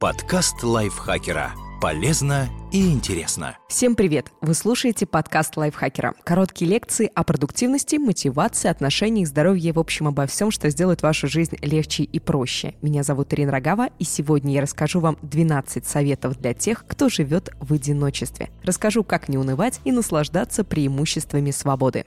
Подкаст лайфхакера. Полезно и интересно. Всем привет! Вы слушаете подкаст лайфхакера. Короткие лекции о продуктивности, мотивации, отношениях, здоровье в общем обо всем, что сделает вашу жизнь легче и проще. Меня зовут Ирина Рогава, и сегодня я расскажу вам 12 советов для тех, кто живет в одиночестве. Расскажу, как не унывать и наслаждаться преимуществами свободы.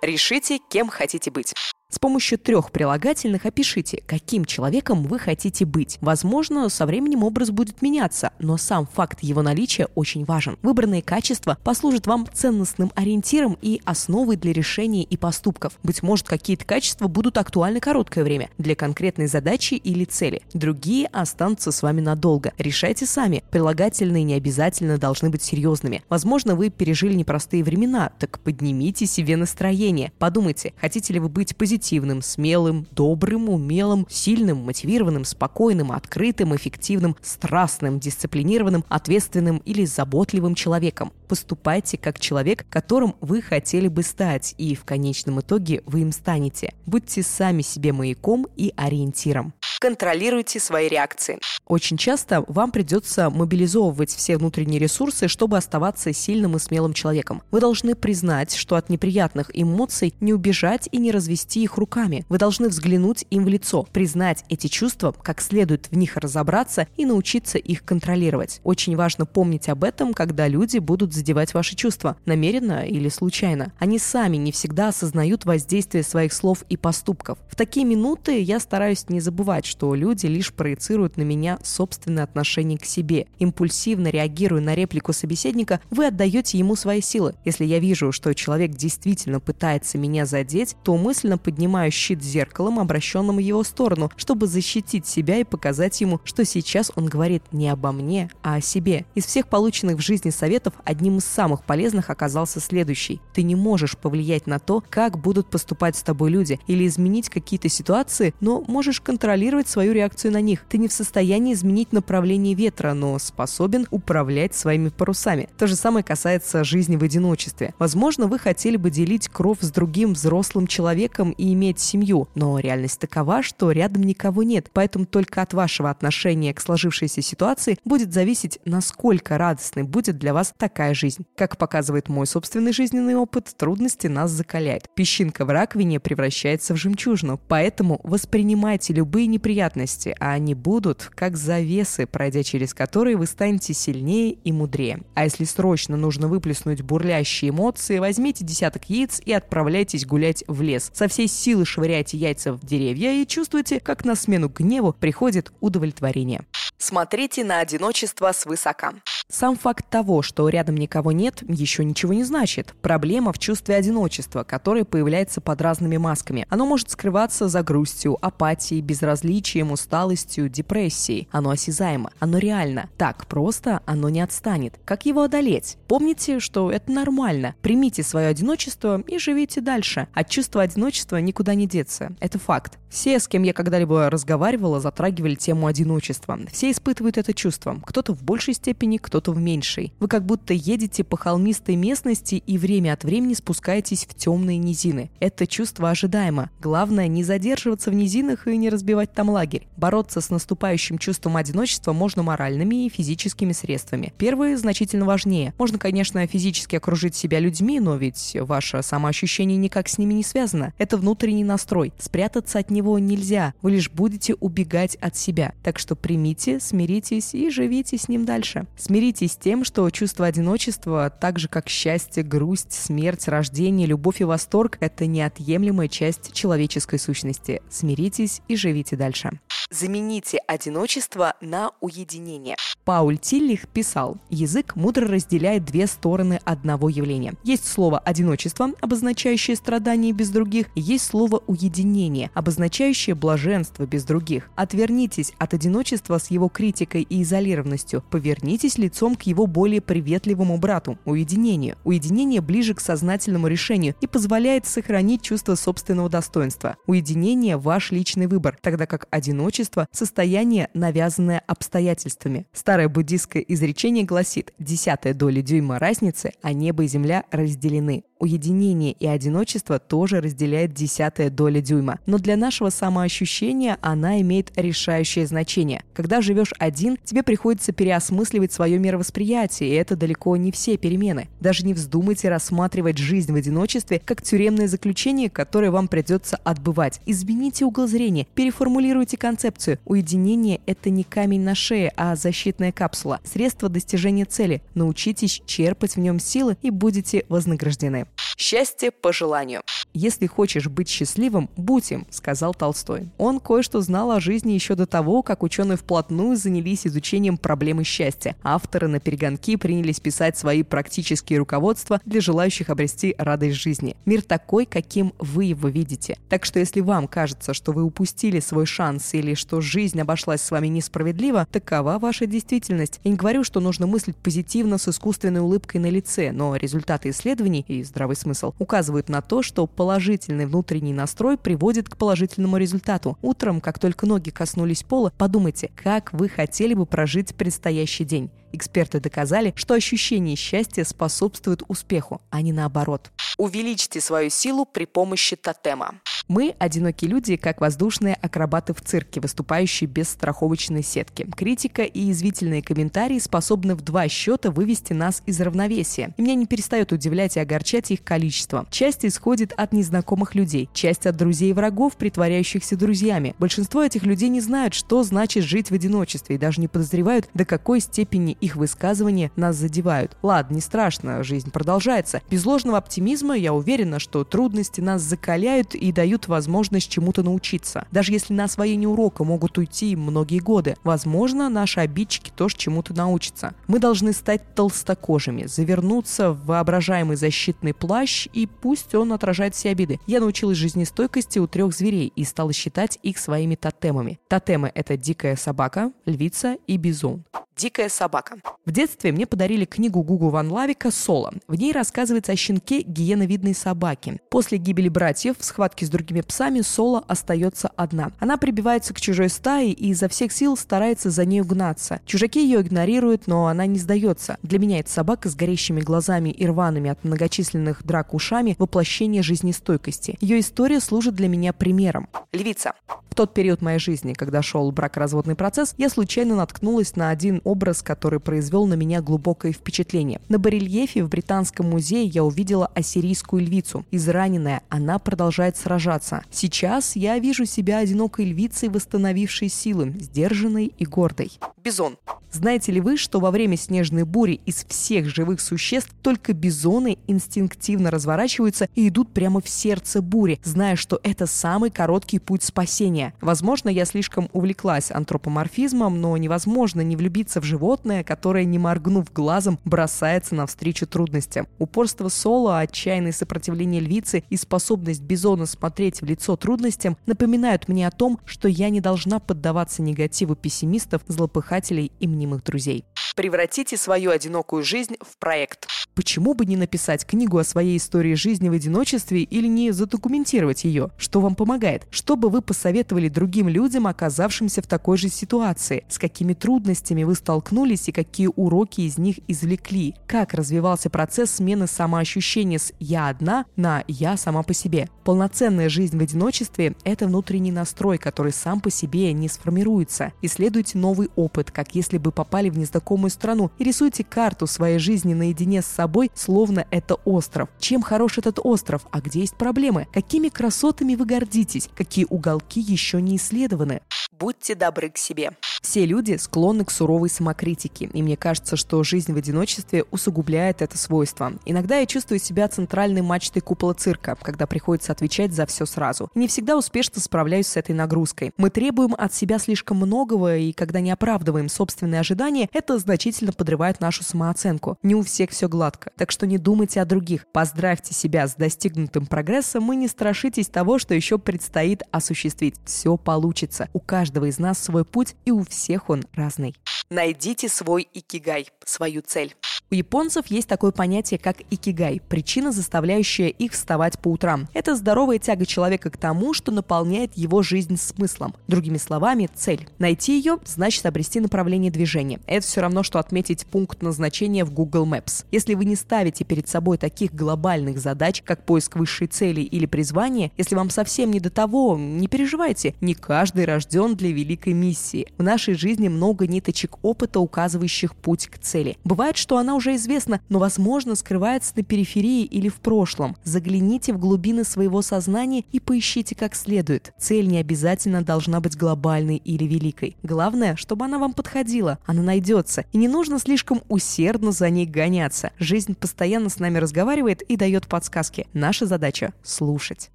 Решите, кем хотите быть. С помощью трех прилагательных опишите, каким человеком вы хотите быть. Возможно, со временем образ будет меняться, но сам факт его наличия очень важен. Выбранные качества послужат вам ценностным ориентиром и основой для решений и поступков. Быть может, какие-то качества будут актуальны короткое время для конкретной задачи или цели. Другие останутся с вами надолго. Решайте сами. Прилагательные не обязательно должны быть серьезными. Возможно, вы пережили непростые времена, так поднимите себе настроение. Подумайте, хотите ли вы быть позитивным позитивным, смелым, добрым, умелым, сильным, мотивированным, спокойным, открытым, эффективным, страстным, дисциплинированным, ответственным или заботливым человеком. Поступайте как человек, которым вы хотели бы стать, и в конечном итоге вы им станете. Будьте сами себе маяком и ориентиром. Контролируйте свои реакции. Очень часто вам придется мобилизовывать все внутренние ресурсы, чтобы оставаться сильным и смелым человеком. Вы должны признать, что от неприятных эмоций не убежать и не развести их руками. Вы должны взглянуть им в лицо, признать эти чувства, как следует в них разобраться и научиться их контролировать. Очень важно помнить об этом, когда люди будут задевать ваши чувства, намеренно или случайно. Они сами не всегда осознают воздействие своих слов и поступков. В такие минуты я стараюсь не забывать, что люди лишь проецируют на меня собственное отношение к себе. Импульсивно реагируя на реплику собеседника, вы отдаете ему свои силы. Если я вижу, что человек действительно пытается меня задеть, то мысленно поднимаю щит зеркалом, обращенным в его сторону, чтобы защитить себя и показать ему, что сейчас он говорит не обо мне, а о себе. Из всех полученных в жизни советов одним из самых полезных оказался следующий. Ты не можешь повлиять на то, как будут поступать с тобой люди, или изменить какие-то ситуации, но можешь контролировать свою реакцию на них. Ты не в состоянии изменить направление ветра, но способен управлять своими парусами. То же самое касается жизни в одиночестве. Возможно, вы хотели бы делить кровь с другим взрослым человеком и иметь семью, но реальность такова, что рядом никого нет, поэтому только от вашего отношения к сложившейся ситуации будет зависеть, насколько радостной будет для вас такая жизнь. Как показывает мой собственный жизненный опыт, трудности нас закаляют. Песчинка в раковине превращается в жемчужину, поэтому воспринимайте любые неприятности, а они будут как завесы, пройдя через которые вы станете сильнее и мудрее. А если срочно нужно выплеснуть бурлящие эмоции, возьмите десяток яиц и отправляйтесь гулять в лес. Со всей силы швыряйте яйца в деревья и чувствуйте, как на смену гневу приходит удовлетворение. Смотрите на одиночество свысока. Сам факт того, что рядом никого нет, еще ничего не значит. Проблема в чувстве одиночества, которое появляется под разными масками. Оно может скрываться за грустью, апатией, безразличием, усталостью, депрессией. Оно осязаемо, оно реально. Так просто оно не отстанет. Как его одолеть? Помните, что это нормально. Примите свое одиночество и живите дальше. От чувства одиночества никуда не деться. Это факт. Все, с кем я когда-либо разговаривала, затрагивали тему одиночества. Все испытывают это чувство. Кто-то в большей степени, кто кто-то в меньшей. Вы как будто едете по холмистой местности и время от времени спускаетесь в темные низины. Это чувство ожидаемо. Главное не задерживаться в низинах и не разбивать там лагерь. Бороться с наступающим чувством одиночества можно моральными и физическими средствами. Первые значительно важнее. Можно, конечно, физически окружить себя людьми, но ведь ваше самоощущение никак с ними не связано. Это внутренний настрой. Спрятаться от него нельзя. Вы лишь будете убегать от себя. Так что примите, смиритесь и живите с ним дальше. Смиритесь с тем, что чувство одиночества, так же как счастье, грусть, смерть, рождение, любовь и восторг – это неотъемлемая часть человеческой сущности. Смиритесь и живите дальше. Замените одиночество на уединение. Пауль Тиллих писал, язык мудро разделяет две стороны одного явления. Есть слово «одиночество», обозначающее страдание без других, и есть слово «уединение», обозначающее блаженство без других. Отвернитесь от одиночества с его критикой и изолированностью, повернитесь лицом к его более приветливому брату – уединению. Уединение ближе к сознательному решению и позволяет сохранить чувство собственного достоинства. Уединение – ваш личный выбор, тогда как одиночество – состояние, навязанное обстоятельствами. Старое буддийское изречение гласит «десятая доля дюйма разницы, а небо и земля разделены». Уединение и одиночество тоже разделяет десятая доля дюйма. Но для нашего самоощущения она имеет решающее значение. Когда живешь один, тебе приходится переосмысливать свое мировосприятие, и это далеко не все перемены. Даже не вздумайте рассматривать жизнь в одиночестве как тюремное заключение, которое вам придется отбывать. Измените угол зрения, переформулируйте концепцию. Уединение – это не камень на шее, а защитная капсула. Средство достижения цели. Научитесь черпать в нем силы и будете вознаграждены. Счастье по желанию. «Если хочешь быть счастливым, будь им», — сказал Толстой. Он кое-что знал о жизни еще до того, как ученые вплотную занялись изучением проблемы счастья. Авторы на перегонки принялись писать свои практические руководства для желающих обрести радость жизни. Мир такой, каким вы его видите. Так что если вам кажется, что вы упустили свой шанс или что жизнь обошлась с вами несправедливо, такова ваша действительность. Я не говорю, что нужно мыслить позитивно с искусственной улыбкой на лице, но результаты исследований и здравый смысл указывают на то, что положительный внутренний настрой приводит к положительному результату. Утром, как только ноги коснулись пола, подумайте, как вы хотели бы прожить предстоящий день. Эксперты доказали, что ощущение счастья способствует успеху, а не наоборот. Увеличьте свою силу при помощи тотема. Мы – одинокие люди, как воздушные акробаты в цирке, выступающие без страховочной сетки. Критика и извительные комментарии способны в два счета вывести нас из равновесия. И меня не перестает удивлять и огорчать их количество. Часть исходит от незнакомых людей, часть от друзей и врагов, притворяющихся друзьями. Большинство этих людей не знают, что значит жить в одиночестве и даже не подозревают, до какой степени их высказывания нас задевают. Ладно, не страшно, жизнь продолжается. Без ложного оптимизма я уверена, что трудности нас закаляют и дают возможность чему-то научиться. Даже если на освоение урока могут уйти многие годы, возможно, наши обидчики тоже чему-то научатся. Мы должны стать толстокожими, завернуться в воображаемый защитный плащ, и пусть он отражает все обиды. Я научилась жизнестойкости у трех зверей и стала считать их своими тотемами. Тотемы — это дикая собака, львица и бизон. «Дикая собака». В детстве мне подарили книгу Гугу Ван Лавика «Соло». В ней рассказывается о щенке гиеновидной собаки. После гибели братьев в схватке с другими псами Соло остается одна. Она прибивается к чужой стае и изо всех сил старается за ней угнаться. Чужаки ее игнорируют, но она не сдается. Для меня эта собака с горящими глазами и рваными от многочисленных драк ушами воплощение жизнестойкости. Ее история служит для меня примером. Львица. В тот период моей жизни, когда шел бракоразводный процесс, я случайно наткнулась на один образ, который произвел на меня глубокое впечатление. На барельефе в Британском музее я увидела ассирийскую львицу. Израненная, она продолжает сражаться. Сейчас я вижу себя одинокой львицей, восстановившей силы, сдержанной и гордой. Бизон. Знаете ли вы, что во время снежной бури из всех живых существ только бизоны инстинктивно разворачиваются и идут прямо в сердце бури, зная, что это самый короткий путь спасения? Возможно, я слишком увлеклась антропоморфизмом, но невозможно не влюбиться в животное, которое, не моргнув глазом, бросается навстречу трудностям. Упорство Соло, отчаянное сопротивление львицы и способность бизона смотреть в лицо трудностям напоминают мне о том, что я не должна поддаваться негативу пессимистов, злопыхателей и мне мнимых друзей. Превратите свою одинокую жизнь в проект. Почему бы не написать книгу о своей истории жизни в одиночестве или не задокументировать ее? Что вам помогает? Что бы вы посоветовали другим людям, оказавшимся в такой же ситуации? С какими трудностями вы столкнулись и какие уроки из них извлекли? Как развивался процесс смены самоощущения с «я одна» на «я сама по себе»? Полноценная жизнь в одиночестве – это внутренний настрой, который сам по себе не сформируется. Исследуйте новый опыт, как если бы попали в незнакомую страну, и рисуйте карту своей жизни наедине с собой, словно это остров. Чем хорош этот остров? А где есть проблемы? Какими красотами вы гордитесь? Какие уголки еще не исследованы? Будьте добры к себе. Все люди склонны к суровой самокритике, и мне кажется, что жизнь в одиночестве усугубляет это свойство. Иногда я чувствую себя центральной мачтой купола цирка, когда приходится отвечать за все сразу. Не всегда успешно справляюсь с этой нагрузкой. Мы требуем от себя слишком многого, и когда не оправдываем собственные ожидания, это значительно подрывает нашу самооценку. Не у всех все гладко, так что не думайте о других. Поздравьте себя с достигнутым прогрессом и не страшитесь того, что еще предстоит осуществить. Все получится. У каждого из нас свой путь, и у всех он разный. Найдите свой икигай, свою цель. У японцев есть такое понятие, как икигай – причина, заставляющая их вставать по утрам. Это здоровая тяга человека к тому, что наполняет его жизнь смыслом. Другими словами, цель. Найти ее – значит обрести направление движения. Это все равно, что отметить пункт назначения в Google Maps. Если вы не ставите перед собой таких глобальных задач, как поиск высшей цели или призвания, если вам совсем не до того, не переживайте, не каждый рожден для великой миссии. В нашей жизни много ниточек опыта, указывающих путь к цели. Бывает, что она уже известна, но, возможно, скрывается на периферии или в прошлом. Загляните в глубины своего сознания и поищите как следует. Цель не обязательно должна быть глобальной или великой. Главное, чтобы она вам подходила. Она найдется. И не нужно слишком усердно за ней гоняться. Жизнь постоянно с нами разговаривает и дает подсказки. Наша задача — слушать.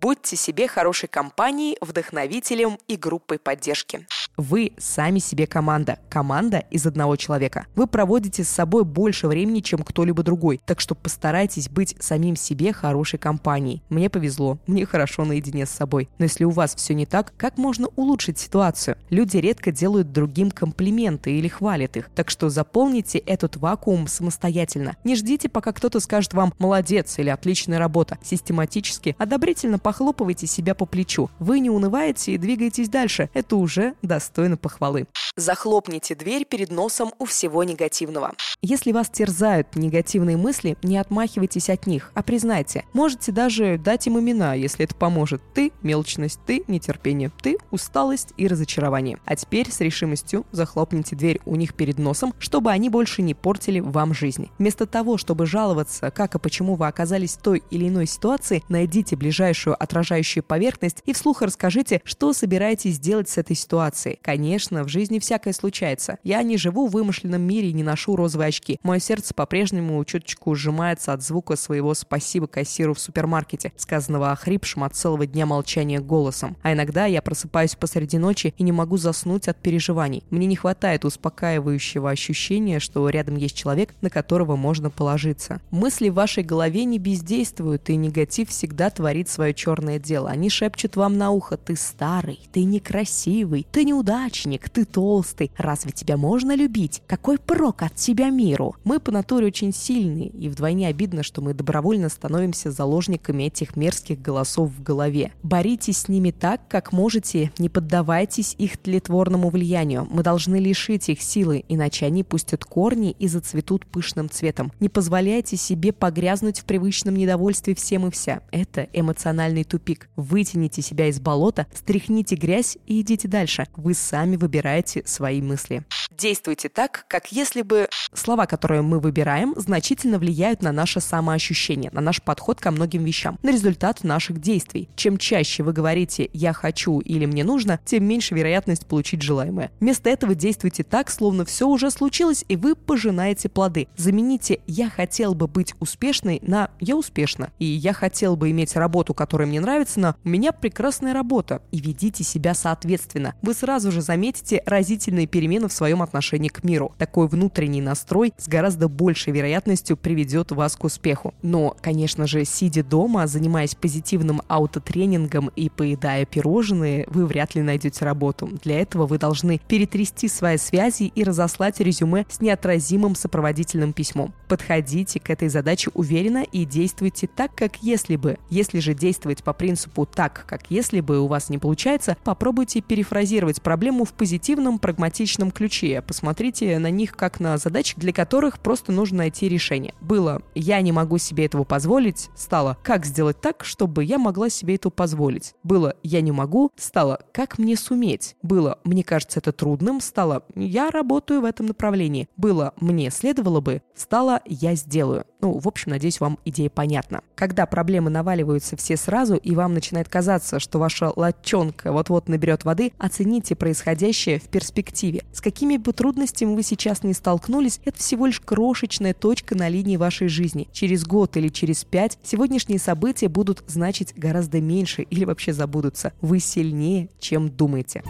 Будьте себе хорошей компанией, вдохновителем и группой поддержки. Вы сами себе команда. Команда из одного человека. Вы проводите с собой больше времени, чем кто-либо другой. Так что постарайтесь быть самим себе хорошей компанией. Мне повезло. Мне хорошо наедине с собой. Но если у вас все не так, как можно улучшить ситуацию? Люди редко делают другим комплименты или хвалят их. Так что заполните этот вакуум самостоятельно. Не ждите, пока кто-то скажет вам «молодец» или «отличная работа». Систематически, одобрительно похлопывайте себя по плечу. Вы не унываете и двигаетесь дальше. Это уже достойно похвалы. Захлопните дверь перед носом у всего негативного. Если вас терзают негативные мысли, не отмахивайтесь от них, а признайте. Можете даже дать им имена, если это поможет. Ты – мелочность, ты – нетерпение, ты – усталость и разочарование. А теперь с решимостью захлопните дверь у них перед носом, чтобы они больше не портили вам жизнь. Вместо того, чтобы жаловаться, как и почему вы оказались в той или иной ситуации, найдите ближайшую отражающую поверхность и вслух расскажите, что собираетесь делать с этой ситуацией. Конечно, в жизни всякое случается. Я не живу в вымышленном мире и не ношу розовые очки. Мое сердце по-прежнему чуточку сжимается от звука своего «спасибо кассиру в супермаркете», сказанного охрипшим от целого дня молчания голосом. А иногда я просыпаюсь посреди ночи и не могу заснуть от переживаний. Мне не хватает успокаивающего ощущения, что рядом есть человек, на которого можно положиться. Мысли в вашей голове не бездействуют, и негатив всегда творит свое черное дело. Они шепчут вам на ухо «ты старый, ты некрасивый, ты неудачник, ты толстый, разве тебя можно любить? Какой прок от тебя миру?» Мы по натуре очень сильные, и вдвойне обидно, что мы добровольно становимся заложниками этих мерзких голосов в голове. Боритесь с ними так, как можете, не поддавайтесь их тлетворному влиянию. Мы должны лишить их силы, иначе они пустят корни и зацветут пышным цветом. Не позволяйте себе погрязнуть в привычном недовольстве всем и вся. Это эмоциональный тупик. Вытяните себя из болота, стряхните грязь и идите дальше. Вы сами выбираете свои мысли. Действуйте так, как если бы слова, которые мы выбираем, значительно влияют на наше самоощущение, на наш подход ко многим вещам, на результат наших действий. Чем чаще вы говорите «я хочу» или «мне нужно», тем меньше вероятность получить желаемое. Вместо этого действуйте так, словно все уже случилось, и вы пожинаете плоды. Замените «я хотел бы быть успешной» на «я успешна». И «я хотел бы иметь работу, которая мне нравится» на «у меня прекрасная работа». И ведите себя соответственно. Вы сразу же заметите разительные перемены в своем отношении к миру. Такой внутренний настрой с гораздо большей вероятностью приведет вас к успеху. Но, конечно же, сидя дома, занимаясь позитивным аутотренингом и поедая пирожные, вы вряд ли найдете работу. Для этого вы должны перетрясти свои связи и разослать резюме с неотразимым сопроводительным письмом. Подходите к этой задаче уверенно и действуйте так, как если бы. Если же действовать по принципу так, как если бы у вас не получается, попробуйте перефразировать проблему в позитивном, прагматичном ключе. Посмотрите на них как на задачи, для которых просто нужно найти решение. Было «я не могу себе этого позволить», стало «как сделать так, чтобы я могла себе это позволить». Было «я не могу», стало «как мне суметь». Было «мне кажется это трудным», стало «я работаю в этом направлении». Было «мне следовало бы», стало «я сделаю». Ну, в общем, надеюсь, вам идея понятна. Когда проблемы наваливаются все сразу, и вам начинает казаться, что ваша латчонка вот-вот наберет воды, оцените происходящее в перспективе. С какими бы трудностями вы сейчас не столкнулись, это всего лишь крошечная точка на линии вашей жизни. Через год или через пять сегодняшние события будут значить гораздо меньше или вообще забудутся. Вы сильнее, чем думаете.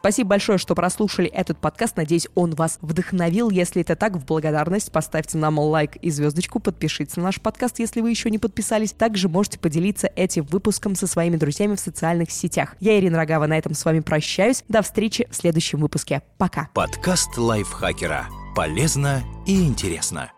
Спасибо большое, что прослушали этот подкаст. Надеюсь, он вас вдохновил. Если это так, в благодарность поставьте нам лайк и звездочку, подпишитесь на наш подкаст, если вы еще не подписались. Также можете поделиться этим выпуском со своими друзьями в социальных сетях. Я Ирина Рогава, на этом с вами прощаюсь. До встречи в следующем выпуске. Пока. Подкаст лайфхакера. Полезно и интересно.